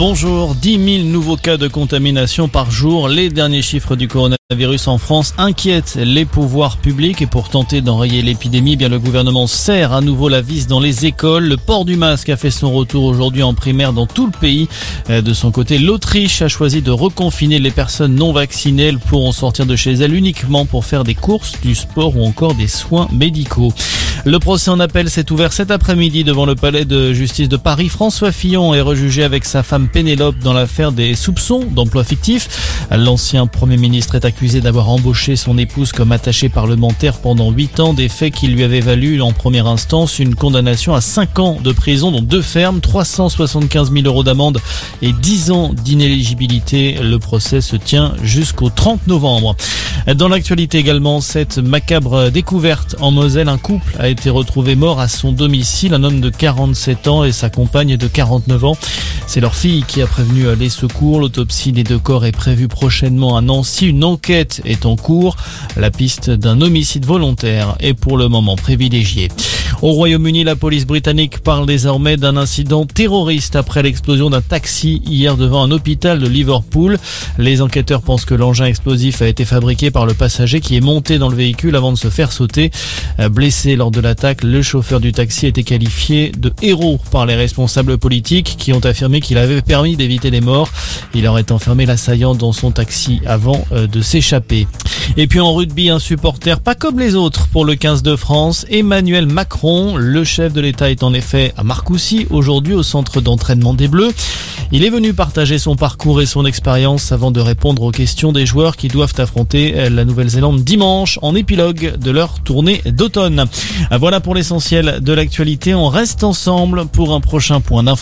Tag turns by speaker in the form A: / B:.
A: Bonjour, 10 000 nouveaux cas de contamination par jour. Les derniers chiffres du coronavirus en France inquiètent les pouvoirs publics et pour tenter d'enrayer l'épidémie, eh bien le gouvernement serre à nouveau la vis dans les écoles. Le port du masque a fait son retour aujourd'hui en primaire dans tout le pays. Euh, de son côté, l'Autriche a choisi de reconfiner les personnes non vaccinées. Elles pourront sortir de chez elles uniquement pour faire des courses, du sport ou encore des soins médicaux. Le procès en appel s'est ouvert cet après-midi devant le palais de justice de Paris. François Fillon est rejugé avec sa femme Pénélope dans l'affaire des soupçons d'emploi fictif. L'ancien Premier ministre est accusé d'avoir embauché son épouse comme attaché parlementaire pendant 8 ans, des faits qui lui avaient valu en première instance une condamnation à 5 ans de prison, dont deux fermes, 375 000 euros d'amende et 10 ans d'inéligibilité. Le procès se tient jusqu'au 30 novembre. Dans l'actualité également, cette macabre découverte en Moselle, un couple été retrouvé mort à son domicile, un homme de 47 ans et sa compagne de 49 ans. C'est leur fille qui a prévenu les secours. L'autopsie des deux corps est prévue prochainement à Nancy. Une enquête est en cours. La piste d'un homicide volontaire est pour le moment privilégiée. Au Royaume-Uni, la police britannique parle désormais d'un incident terroriste après l'explosion d'un taxi hier devant un hôpital de Liverpool. Les enquêteurs pensent que l'engin explosif a été fabriqué par le passager qui est monté dans le véhicule avant de se faire sauter. Blessé lors de l'attaque, le chauffeur du taxi a été qualifié de héros par les responsables politiques qui ont affirmé qu'il avait permis d'éviter les morts. Il aurait enfermé l'assaillant dans son taxi avant euh, de s'échapper. Et puis en rugby, un supporter pas comme les autres pour le 15 de France, Emmanuel Le chef de l'État est en effet à Marcoussis aujourd'hui au centre d'entraînement des Bleus. Il est venu partager son parcours et son expérience avant de répondre aux questions des joueurs qui doivent affronter la Nouvelle-Zélande dimanche en épilogue de leur tournée d'automne. Voilà pour l'essentiel de l'actualité. On reste ensemble pour un prochain point d'information.